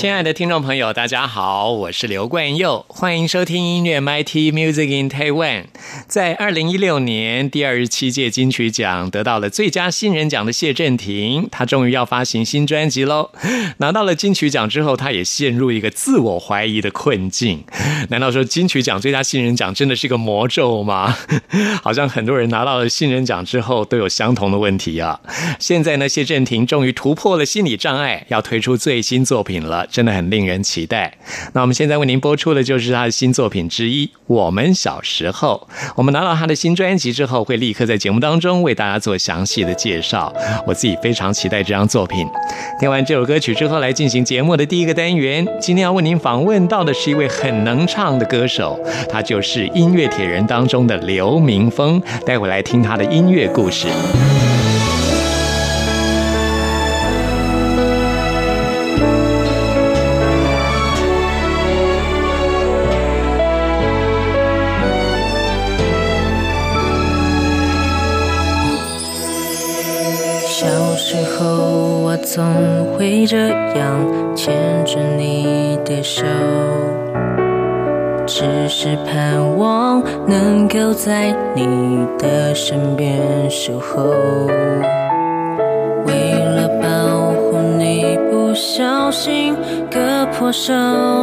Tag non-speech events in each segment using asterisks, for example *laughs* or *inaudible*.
亲爱的听众朋友，大家好，我是刘冠佑，欢迎收听音乐 MIT Music in Taiwan。在二零一六年第二十七届金曲奖得到了最佳新人奖的谢震廷，他终于要发行新专辑喽。拿到了金曲奖之后，他也陷入一个自我怀疑的困境。难道说金曲奖最佳新人奖真的是个魔咒吗？*laughs* 好像很多人拿到了新人奖之后都有相同的问题啊。现在呢，谢震廷终于突破了心理障碍，要推出最新作品了。真的很令人期待。那我们现在为您播出的就是他的新作品之一《我们小时候》。我们拿到他的新专辑之后，会立刻在节目当中为大家做详细的介绍。我自己非常期待这张作品。听完这首歌曲之后，来进行节目的第一个单元。今天要为您访问到的是一位很能唱的歌手，他就是音乐铁人当中的刘明峰。待会来听他的音乐故事。这样牵着你的手，只是盼望能够在你的身边守候。为了保护你，不小心割破手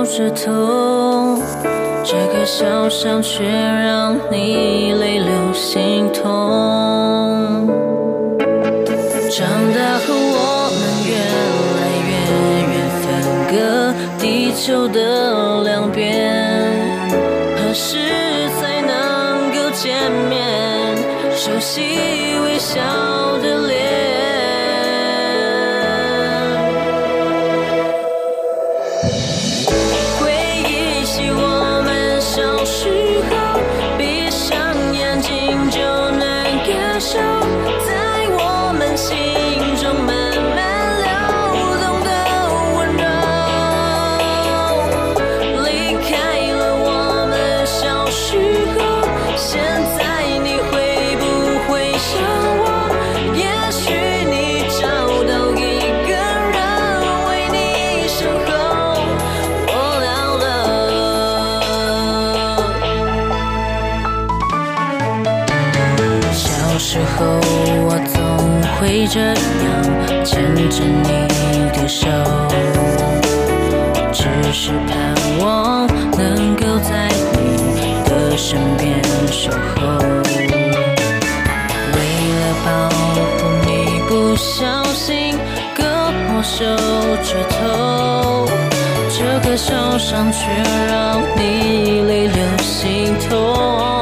指头，这个小伤却让你泪流心痛。长大球的两边，何时才能够见面？熟悉微笑的会这样牵着你的手，只是盼望能够在你的身边守候。为了保护你，不小心割破手指头，这个小伤却让你泪流心痛。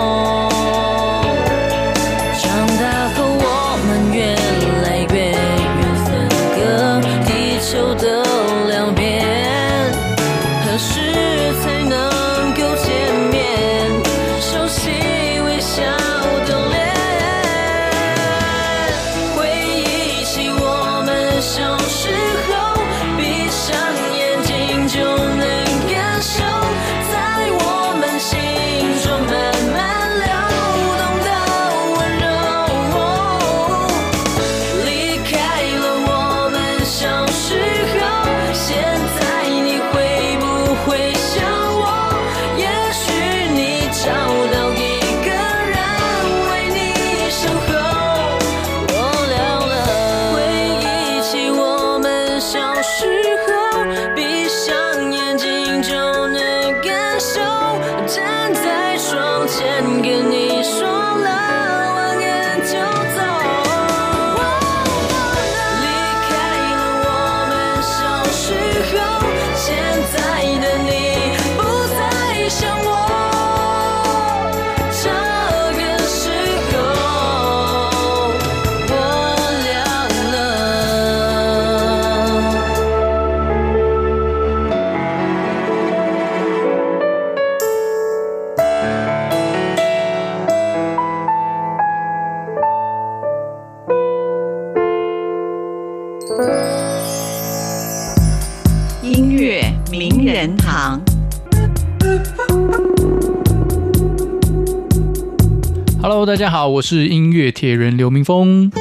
Hello，大家好，我是音乐铁人刘明峰。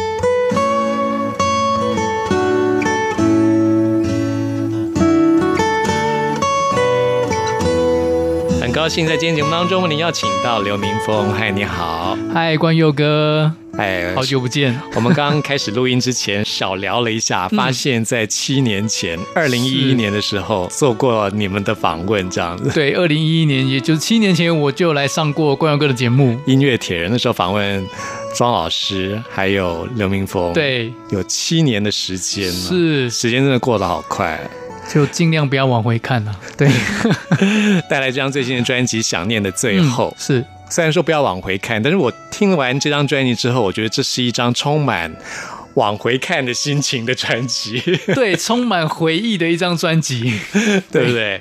很高兴在今天节目当中为您邀请到刘明峰，嗨，你好，嗨，关佑哥，哎，好久不见。我们刚刚开始录音之前小聊了一下，*laughs* 发现，在七年前，二零一一年的时候做过你们的访问，这样子。对，二零一一年，也就是七年前，我就来上过冠佑哥的节目。音乐铁人的时候访问庄老师，还有刘明峰，，对，有七年的时间了，是，时间真的过得好快。就尽量不要往回看了。对，*laughs* 带来这张最新的专辑《想念的最后》嗯是虽然说不要往回看，但是我听完这张专辑之后，我觉得这是一张充满往回看的心情的专辑，*laughs* 对，充满回忆的一张专辑。*laughs* 对不对？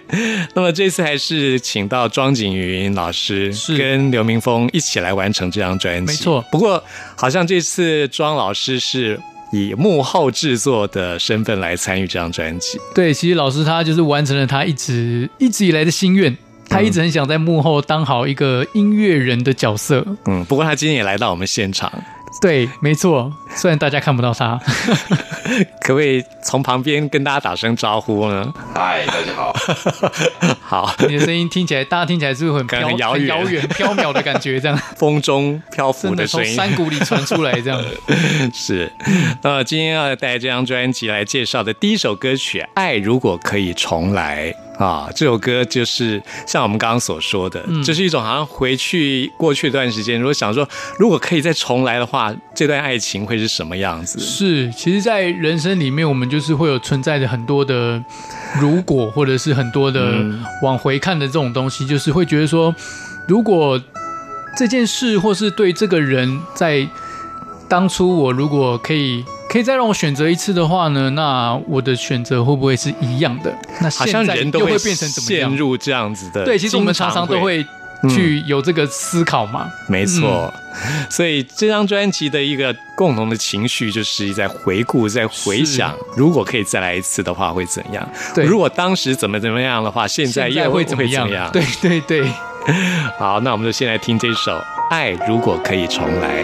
那么这次还是请到庄景云老师跟刘明峰一起来完成这张专辑，没错不过好像这次庄老师是以幕后制作的身份来参与这张专辑，对，其实老师他就是完成了他一直一直以来的心愿。他一直很想在幕后当好一个音乐人的角色。嗯，不过他今天也来到我们现场，对，没错。虽然大家看不到他，可不可以从旁边跟大家打声招呼呢？嗨，大家好。*laughs* 好，你的声音听起来，大家听起来是不是很飘、感觉很遥远遥远、飘渺的感觉？这样，风中漂浮的声音。山谷里传出来，这样。*laughs* 是，那今天要带这张专辑来介绍的第一首歌曲《爱如果可以重来》啊，这首歌就是像我们刚刚所说的，嗯这是一种好像回去过去一段时间，如果想说如果可以再重来的话，这段爱情会是什么样子？是，其实，在人生里面，我们就是会有存在着很多的如果，或者是很多的嗯往回看的这种东西，就是会觉得说，如果这件事或是对这个人，在当初我如果可以。可以再让我选择一次的话呢？那我的选择会不会是一样的？那好像现在人都会又会变成怎么样陷？入这样子的，对，其实我们常常都会去有这个思考嘛。没错，所以这张专辑的一个共同的情绪就是在回顾，在回想，如果可以再来一次的话会怎样？对如果当时怎么怎么样的话，现在又会怎么样？样？对对对，*laughs* 好，那我们就先来听这首《爱如果可以重来》。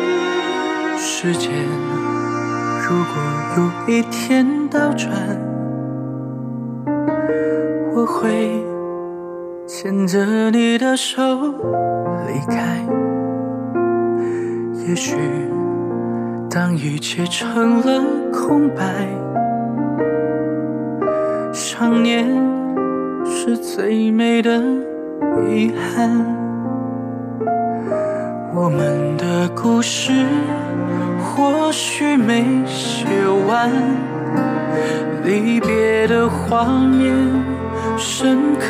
时间如果有一天倒转，我会牵着你的手离开。也许当一切成了空白，想念是最美的遗憾。我们的故事或许没写完，离别的画面深刻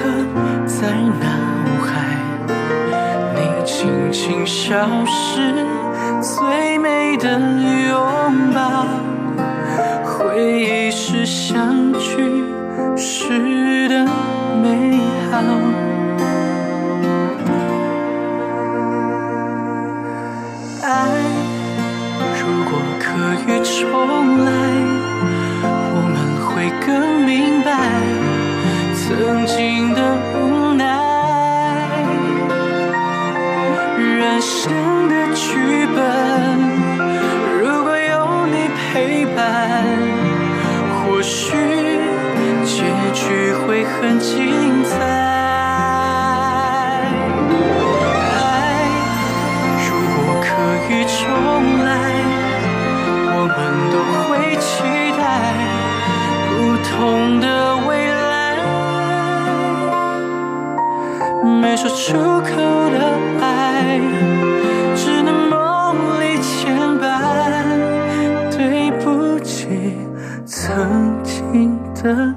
在脑海。你轻轻消失，最美的拥抱，回忆是相聚时的美好。重来，我们会更明白曾经的无奈。人生的剧本，如果有你陪伴，或许结局会很精彩同的未来。没说出口的爱，只能梦里牵绊。对不起，曾经的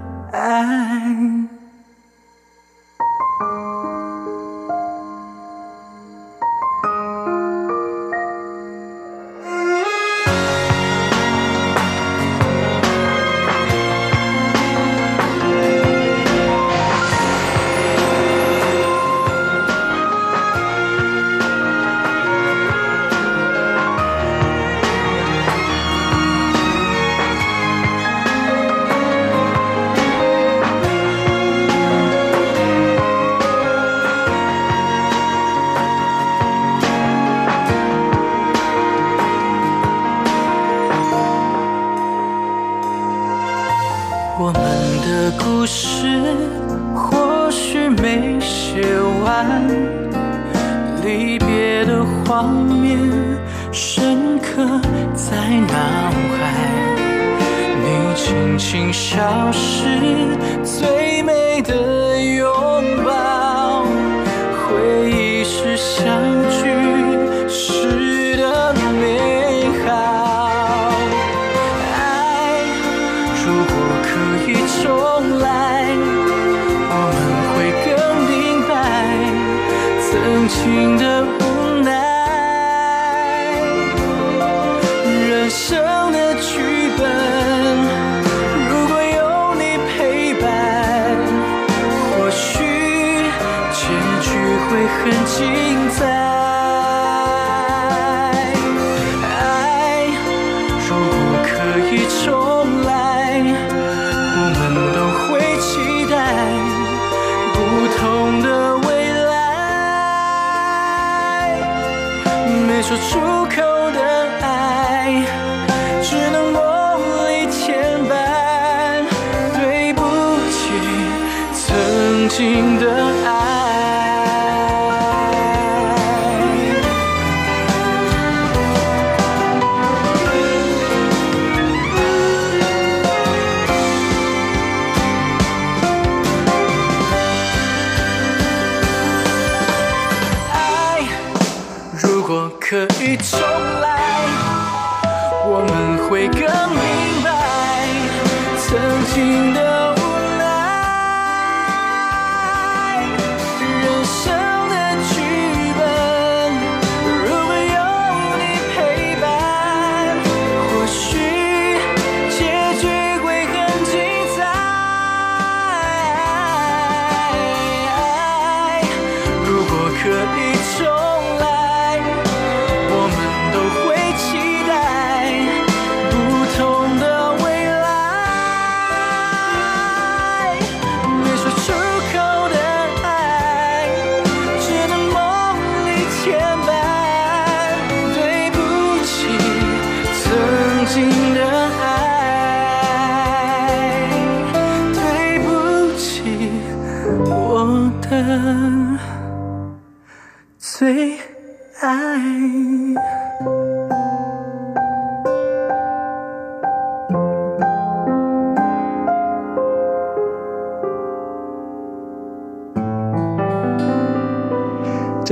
可以重来，我们会更明白曾经的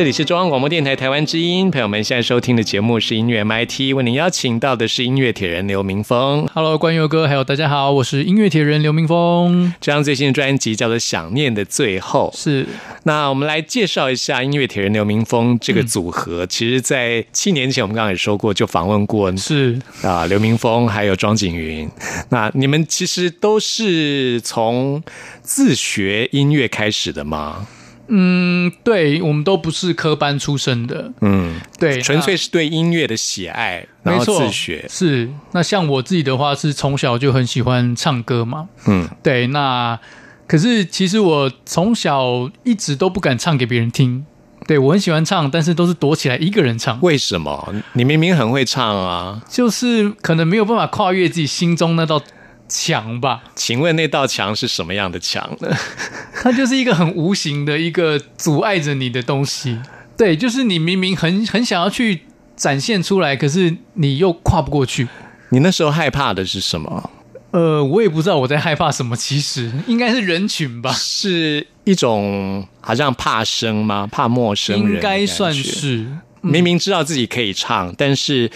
这里是中央广播电台台湾之音，朋友们现在收听的节目是音乐 MIT，为您邀请到的是音乐铁人刘明峰。Hello，关佑哥，还有大家好，我是音乐铁人刘明峰。这张最新的专辑叫做《想念的最后》。是那我们来介绍一下音乐铁人刘明峰这个组合。其实，在七年前我们刚刚也说过，就访问过是，啊刘明峰还有庄景云。那你们其实都是从自学音乐开始的吗？嗯，对，我们都不是科班出身的，嗯，对，纯粹是对音乐的喜爱，然后没错自学。是。那像我自己的话，是从小就很喜欢唱歌嘛，嗯，对，那可是其实我从小一直都不敢唱给别人听。对我很喜欢唱，但是都是躲起来一个人唱，为什么？你明明很会唱啊！就是可能没有办法跨越自己心中那道墙吧。请问那道墙是什么样的墙呢？*laughs* 它就是一个很无形的一个阻碍着你的东西。对，就是你明明很很想要去展现出来，可是你又跨不过去。你那时候害怕的是什么？呃，我也不知道我在害怕什么，其实应该是人群吧，是一种好像怕生吗？怕陌生人？应该算。是。明明知道自己可以唱，但是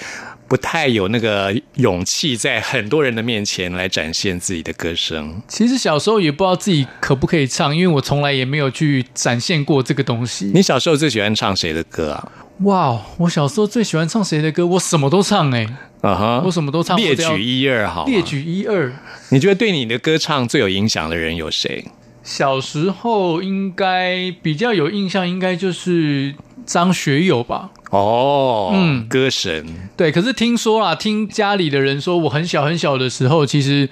不太有那个勇气在很多人的面前来展现自己的歌声。其实小时候也不知道自己可不可以唱，因为我从来也没有去展现过这个东西。你小时候最喜欢唱谁的歌啊？哇，我小时候最喜欢唱谁的歌？我什么都唱哎、啊哈，我什么都唱。列举一二好列。举一二。你觉得对你的歌唱最有影响的人有谁？小时候应该比较有印象，应该就是张学友吧。哦，嗯歌神，对，可是听说啦，听家里的人说，我很小很小的时候，其实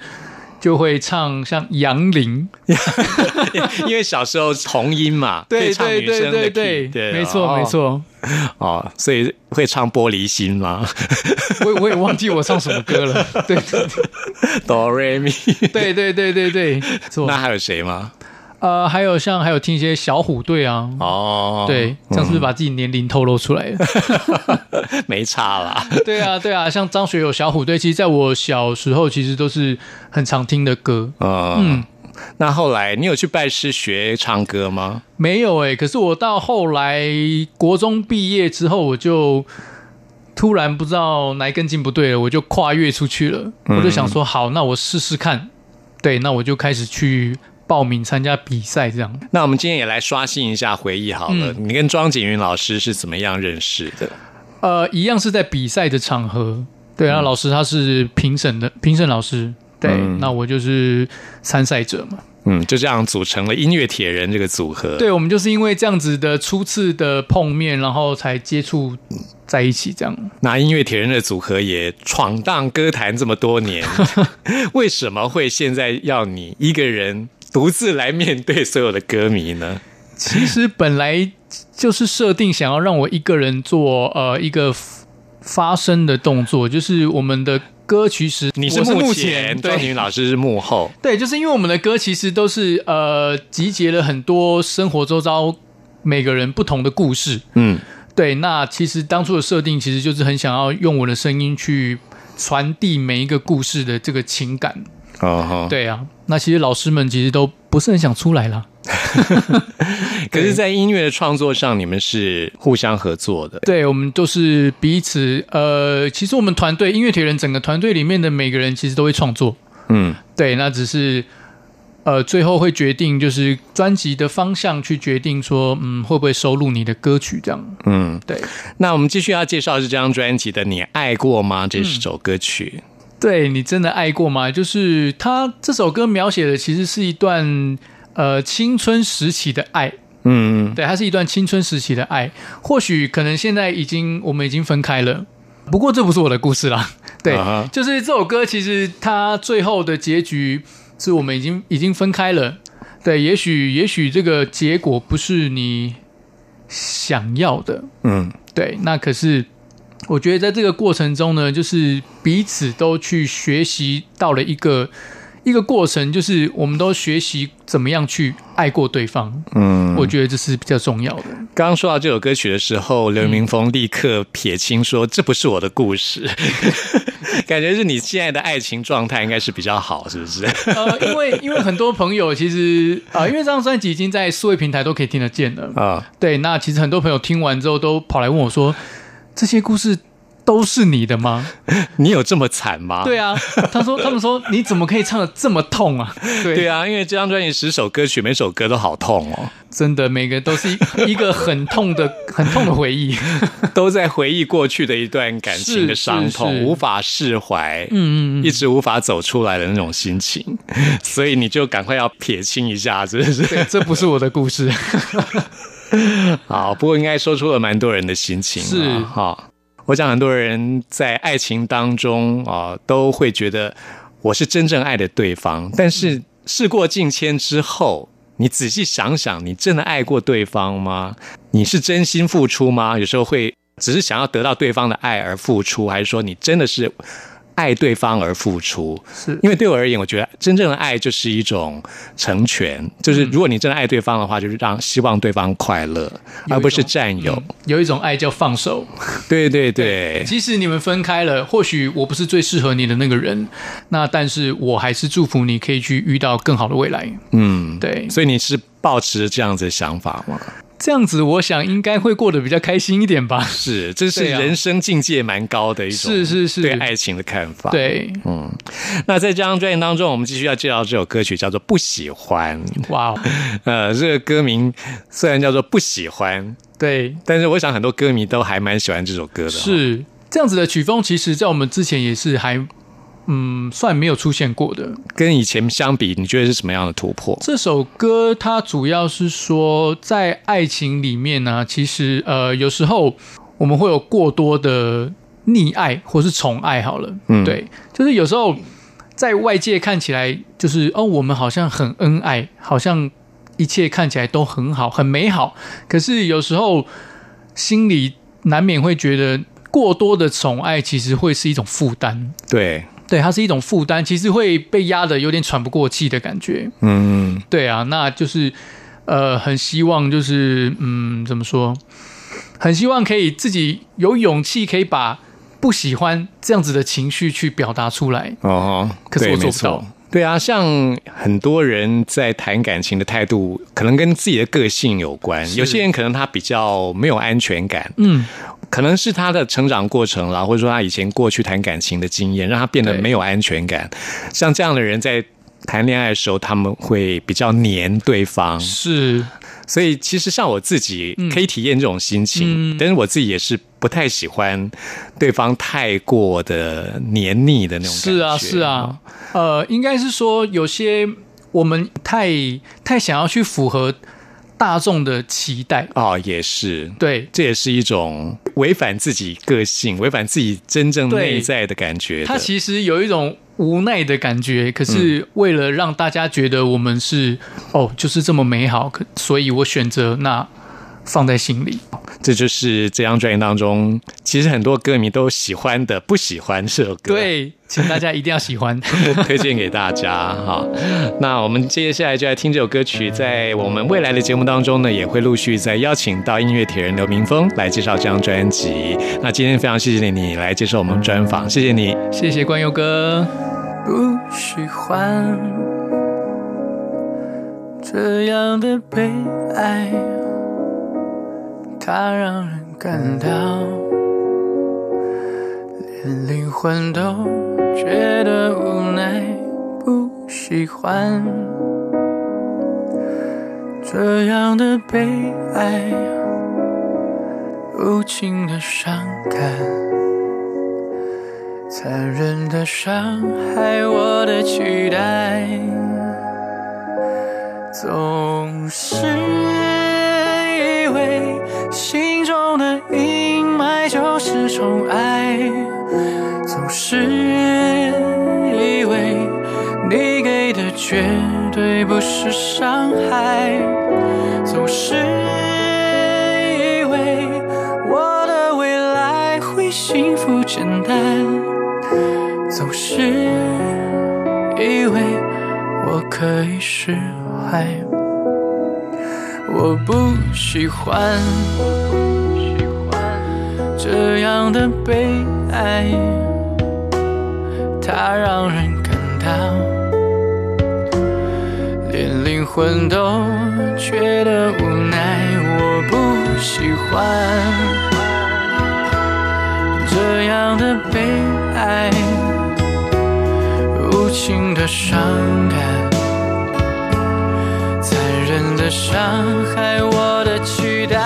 就会唱像杨林，*laughs* 因为小时候童音嘛，*laughs* 对唱对对对对，对，没错哦没错。哦，所以会唱玻璃心吗 *laughs* 我我也忘记我唱什么歌了。对对对哆瑞咪，对对对对对，那。还有谁吗？呃，还有像还有听一些小虎队啊，哦，对，这样是不是把自己年龄透露出来了？*laughs* 没差啦。*laughs* 对啊，对啊，像张学友、小虎队，其实在我小时候其实都是很常听的歌。嗯，那后来你有去拜师学唱歌吗？没有诶、可是我到后来国中毕业之后，我就突然不知道哪一根筋不对了，我就跨越出去了。我就想说，好，那我试试看。对，那我就开始去报名参加比赛，这样。那我们今天也来刷新一下回忆好了。嗯你跟庄景云老师是怎么样认识的？呃，一样是在比赛的场合。对，那老师他是评审的评审老师。对，嗯那我就是参赛者嘛。嗯，就这样组成了音乐铁人这个组合。，对，我们就是因为这样子的初次的碰面，然后才接触在一起，这样。那音乐铁人的组合也闯荡歌坛这么多年，*laughs* 为什么会现在要你一个人独自来面对所有的歌迷呢？其实本来就是设定想要让我一个人做呃一个发声的动作，就是我们的歌曲实你是我是幕前，庄景对云老师是幕后。对，就是因为我们的歌其实都是呃集结了很多生活周遭每个人不同的故事。嗯，对，那其实当初的设定其实就是很想要用我的声音去传递每一个故事的这个情感。哦。对啊，那其实老师们其实都不是很想出来啦。*laughs* 可是，在音乐的创作上，你们是互相合作的。对，我们都是彼此呃，其实我们团队音乐铁人整个团队里面的每个人其实都会创作。嗯，对，那只是呃，最后会决定就是专辑的方向去决定说，嗯，会不会收录你的歌曲这样。嗯，对，那我们继续要介绍是这张专辑的《你爱过吗》这首歌曲。对你真的爱过吗？就是他这首歌描写的其实是一段呃青春时期的爱。嗯，对，它是一段青春时期的爱，或许可能现在已经我们已经分开了，不过这不是我的故事啦。对 *laughs* 就是这首歌，其实它最后的结局是我们已经已经分开了。对，也许也许这个结果不是你想要的，嗯，对，那可是我觉得在这个过程中呢，就是彼此都去学习到了一个一个过程，就是我们都学习怎么样去爱过对方。嗯，我觉得这是比较重要的。刚刚说到这首歌曲的时候，刘明峰立刻撇清说：“这不是我的故事。*laughs* ”感觉是你现在的爱情状态应该是比较好，是不是？呃，因为因为很多朋友其实啊、呃因为这张专辑已经在数位平台都可以听得见了。啊，对，那其实很多朋友听完之后都跑来问我说：“这些故事都是你的吗 *laughs* 你有这么惨吗？？”对啊，他说他们说你怎么可以唱的这么痛啊？对对啊，因为这张专辑十首歌曲，每首歌都好痛哦，真的每个都是一 *laughs* 一个很痛的很痛的回忆。*laughs* 都在回忆过去的一段感情的伤痛，无法释怀，嗯嗯嗯，一直无法走出来的那种心情，所以你就赶快要撇清一下，是不是？对，这不是我的故事。*laughs* 好，不过应该说出了蛮多人的心情啊，是哈。我想很多人在爱情当中啊，都会觉得我是真正爱的对方，但是事过境迁之后，你仔细想想，你真的爱过对方吗？你是真心付出吗？有时候会只是想要得到对方的爱而付出，还是说你真的是爱对方而付出？是因为对我而言，我觉得真正的爱就是一种成全，就是如果你真的爱对方的话，就是让希望对方快乐，而不是占有。嗯有一种爱叫放手。对对对，即使你们分开了，或许我不是最适合你的那个人，那但是我还是祝福你可以去遇到更好的未来。嗯，对，所以你是抱持这样子的想法吗？这样子我想应该会过得比较开心一点吧。是，这是人生境界蛮高的一种，是是是对爱情的看法。，对，嗯那在这张专辑当中，我们继续要介绍这首歌曲，叫做《不喜欢》。哇哦，*laughs* 呃，这个歌名虽然叫做《不喜欢》，对，但是我想很多歌迷都还蛮喜欢这首歌的。，是这样子的曲风，其实在我们之前也是还嗯算没有出现过的。跟以前相比，你觉得是什么样的突破？这首歌它主要是说，在爱情里面呢、其实呃有时候我们会有过多的溺爱或是宠爱，好了，嗯对，就是有时候在外界看起来就是哦，我们好像很恩爱，好像一切看起来都很好，很美好。可是有时候心里难免会觉得，过多的宠爱其实会是一种负担。对，对，它是一种负担，其实会被压的有点喘不过气的感觉。嗯，对啊，那就是呃，很希望就是嗯，怎么说？很希望可以自己有勇气，可以把不喜欢这样子的情绪去表达出来。哦，可是对我做不到对啊，像很多人在谈感情的态度，可能跟自己的个性有关。有些人可能他比较没有安全感，嗯，可能是他的成长过程啦，或者说他以前过去谈感情的经验，让他变得对没有安全感。像这样的人在谈恋爱的时候，他们会比较黏对方，是。所以其实像我自己可以体验这种心情，嗯。但是我自己也是不太喜欢对方太过的黏腻的那种感觉。是啊，是啊，呃，应该是说有些我们太太想要去符合大众的期待，哦，也是。对。这也是一种违反自己个性、违反自己真正对内在的感觉的。他其实有一种无奈的感觉，可是为了让大家觉得我们是、哦，就是这么美好，可所以我选择那放在心里。这就是这张专辑当中，其实很多歌迷都喜欢的、不喜欢这首歌。。对，请大家一定要喜欢。*laughs* 推荐给大家哈。那我们接下来就来听这首歌曲，在我们未来的节目当中呢，也会陆续再邀请到音乐铁人刘明峰来介绍这张专辑。那今天非常谢谢你来接受我们专访，谢谢你。谢谢关佑哥。不喜欢这样的被爱，它让人感到连灵魂都觉得无奈。不喜欢这样的被爱，无情的伤感。残忍的伤害我的期待，总是宠爱，总是以为你给的绝对不是伤害，总是以为我的未来会幸福简单。总是以为我可以释怀，我不喜欢这样的悲哀，它让人感到连灵魂都觉得无奈。我不喜欢这样的被爱。无情的伤感，残忍的伤害我的期待，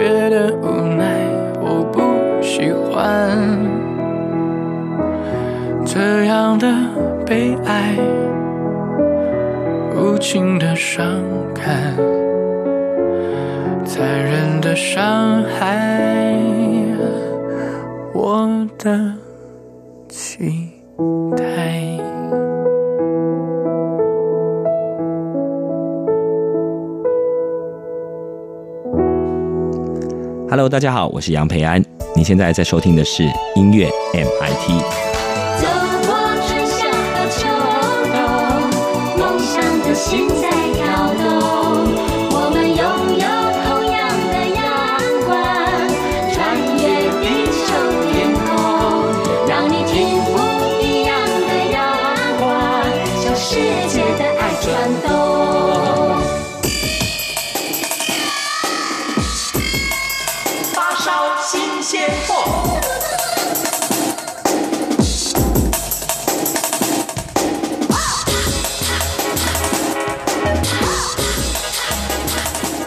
觉得无奈。我不喜欢这样的被爱，无情的伤感，残忍的伤害我的期待。Hello，大家好，我是杨培安。你现在在收听的是音乐 MIT。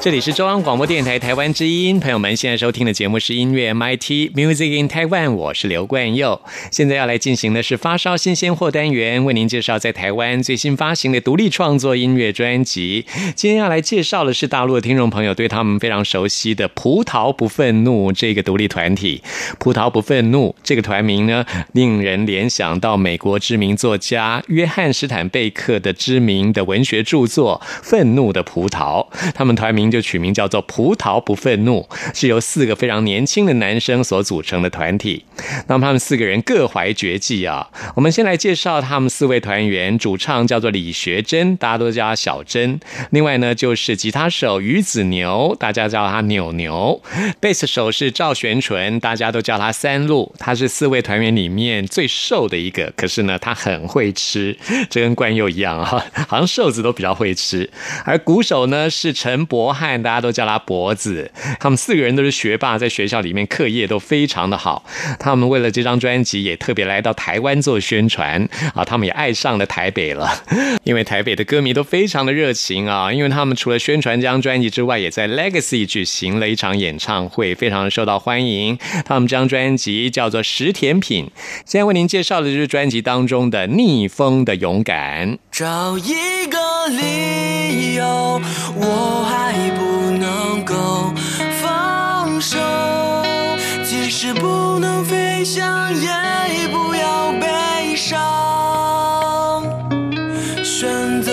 这里是中央广播电台台湾之音，朋友们现在收听的节目是音乐 MIT Music in Taiwan，我是刘冠佑。现在要来进行的是发烧新鲜货单元，为您介绍在台湾最新发行的独立创作音乐专辑。今天要来介绍的是大陆的听众朋友对他们非常熟悉的“葡萄不愤怒”这个独立团体。“葡萄不愤怒”这个团名呢，令人联想到美国知名作家约翰·史坦贝克的知名的文学著作《愤怒的葡萄》。他们团名就取名叫做“葡萄不愤怒”，是由四个非常年轻的男生所组成的团体。那么他们四个人各怀绝技啊。我们先来介绍他们四位团员，主唱叫做李学珍，大家都叫他小珍。另外呢，就是吉他手于子牛，大家叫他扭牛；贝斯手是赵玄纯，大家都叫他三路。他是四位团员里面最瘦的一个，可是呢，他很会吃，这跟冠佑一样啊，*laughs* 好像瘦子都比较会吃。而鼓手呢是陈博。大家都叫他脖子，他们四个人都是学霸，在学校里面课业都非常的好。他们为了这张专辑，也特别来到台湾做宣传啊。他们也爱上了台北了，*laughs* 因为台北的歌迷都非常的热情啊。因为他们除了宣传这张专辑之外，也在 Legacy 举行了一场演唱会，非常的受到欢迎。他们这张专辑叫做《食甜品》，现在为您介绍的就是专辑当中的《逆风的勇敢》。找一个理由，我还不能够放手。即使不能飞翔，也不要悲伤。选择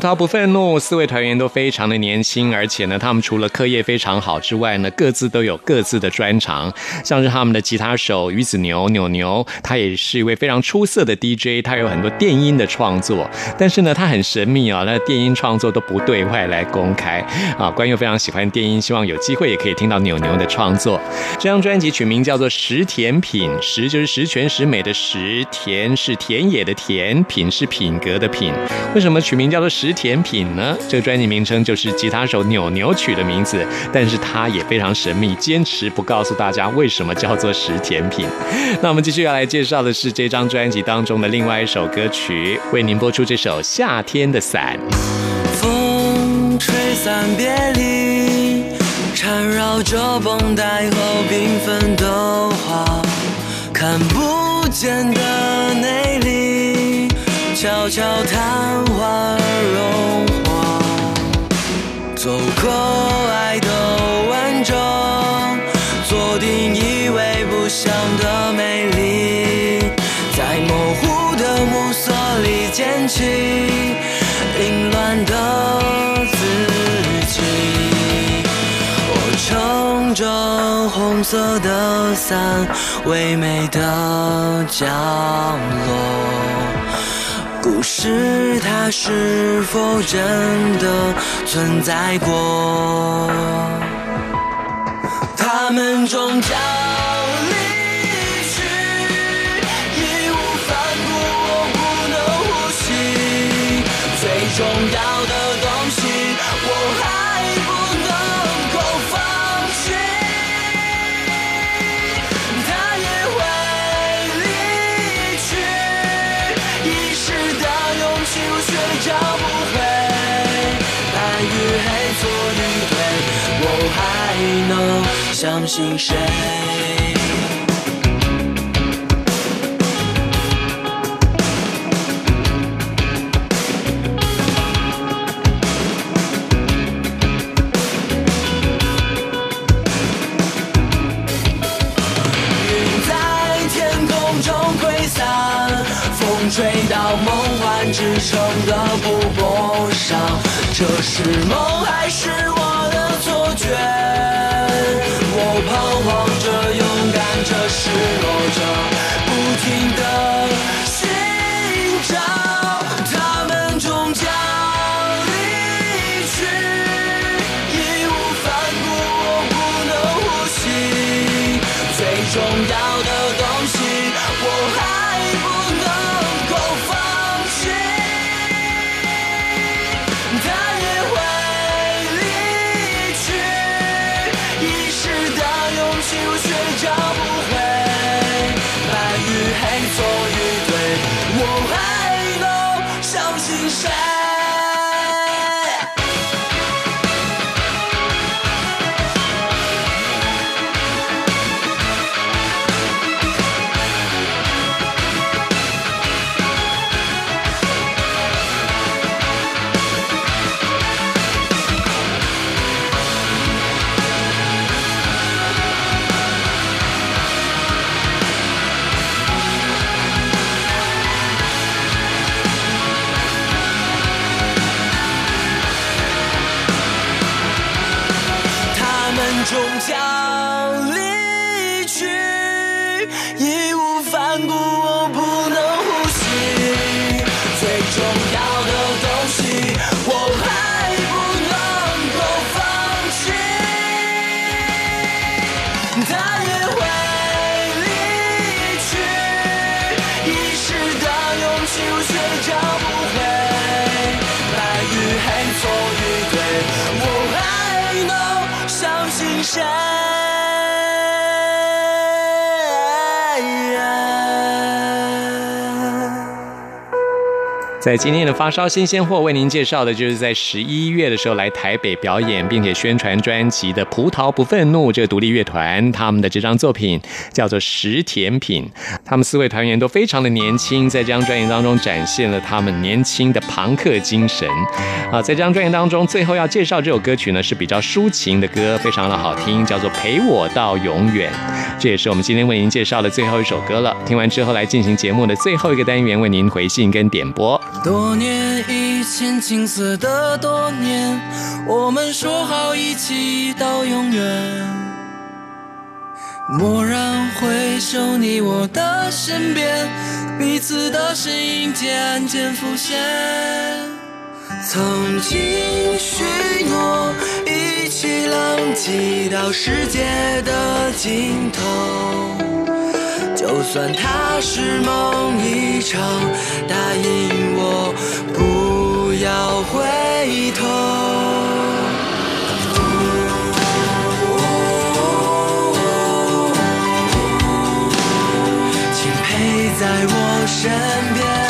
他不愤怒，四位团员都非常的年轻，而且呢，他们除了课业非常好之外呢，各自都有各自的专长。像是他们的吉他手于子牛牛牛，他也是一位非常出色的 DJ，他有很多电音的创作，但是呢，他很神秘啊，那电音创作都不对外来公开啊。关佑非常喜欢电音，希望有机会也可以听到牛牛的创作。这张专辑取名叫做《食甜品》，食就是十全十美的食，甜是田野的田，品是品格的品。为什么取名叫做甜品呢？这个专辑名称就是吉他手扭扭取的名字，但是他也非常神秘，坚持不告诉大家为什么叫做食甜品。*laughs* 那我们继续要来介绍的是这张专辑当中的另外一首歌曲，为您播出这首《夏天的伞》。风吹散别离，缠绕着绷带和缤纷的花，看不见的内，悄悄昙花融化，走过爱的完整，做定以为不想的美丽，在模糊的暮色里捡起凌乱的自己。我撑着红色的伞，唯美的降落。故事它是否真的存在过？他们终将能相信谁？云在天空中挥散，风吹到梦幻之城的布帛上。这是梦还是失落着，不停的在今天的发烧新鲜货，为您介绍的就是在十一月的时候来台北表演，并且宣传专辑的《葡萄不愤怒》这个独立乐团，他们的这张作品叫做《食甜品》。他们四位团员都非常的年轻，在这张专辑当中展现了他们年轻的朋克精神。啊，在这张专辑当中，最后要介绍这首歌曲呢是比较抒情的歌，非常的好听，叫做《陪我到永远》。这也是我们今天为您介绍的最后一首歌了。听完之后，来进行节目的最后一个单元，为您回信跟点播。多年以前，青涩的多年，我们说好一起到永远。蓦然回首，你我的身边，彼此的身影渐渐浮现。曾经许诺一起浪迹到世界的尽头。就算它是梦一场，答应我不要回头。请陪在我身边。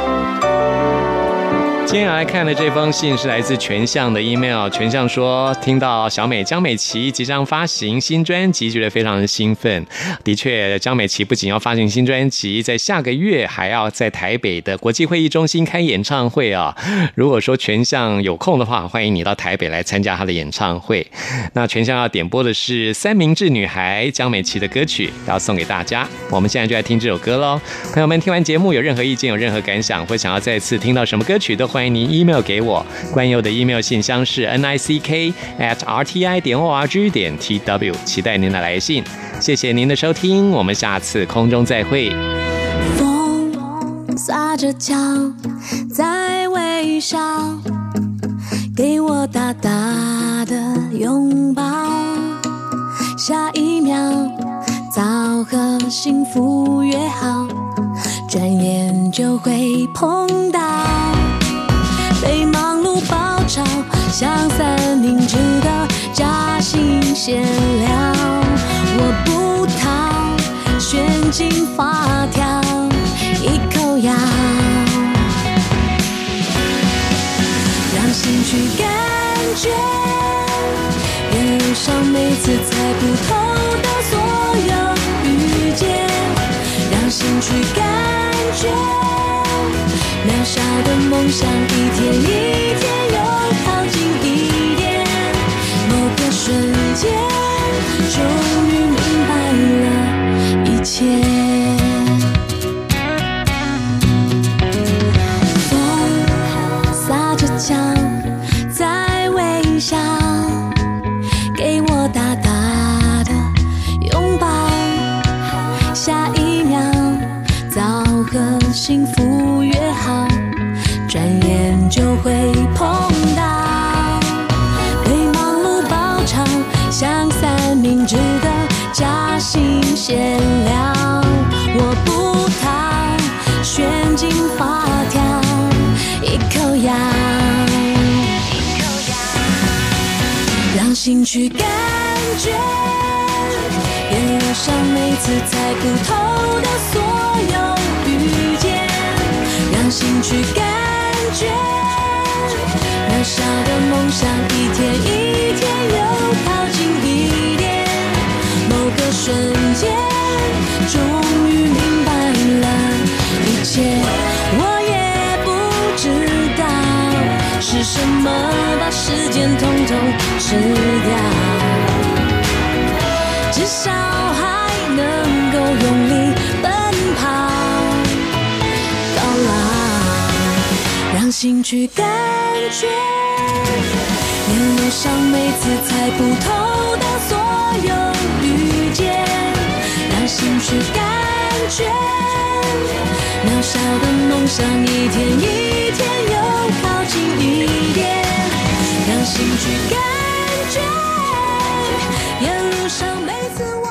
今天来看的这封信是来自全相的 email。全相说，听到小美江美琪即将发行新专辑，觉得非常的兴奋。的确，江美琪不仅要发行新专辑，在下个月还要在台北的国际会议中心开演唱会啊。如果说全相有空的话，欢迎你到台北来参加他的演唱会。那全相要点播的是三明治女孩江美琪的歌曲，要送给大家。我们现在就来听这首歌喽。朋友们，听完节目有任何意见、有任何感想，或想要再次听到什么歌曲，都欢欢迎您 email 给我。关佑的 email 信箱是 n i c k at r t i 点 o r g 点 t w，期待您的来信。谢谢您的收听，我们下次空中再会。风撒着娇，在微笑，给我大大的拥抱。下一秒，早和幸福约好，转眼就会碰到。像三明治的夹心馅料，我不逃，旋进发条，一口咬，让心去感觉，沿路上每次猜不透的所有遇见，让心去感觉。渺小的梦想，一天一天又近一点。某个瞬间，终于明白了一切。心去感觉，沿路上每次猜不透的所有遇见，让心去感觉，渺小的梦想一天一天又靠近一点，某个瞬间，终于明白了一切，我也不知道是什么。时间统统吃掉，至少还能够用力奔跑。到老，让心去感觉，沿路上每次猜不透的所有遇见，让心去感觉，渺小的梦想一天一天又靠近一点，用心去感觉，沿路上每次。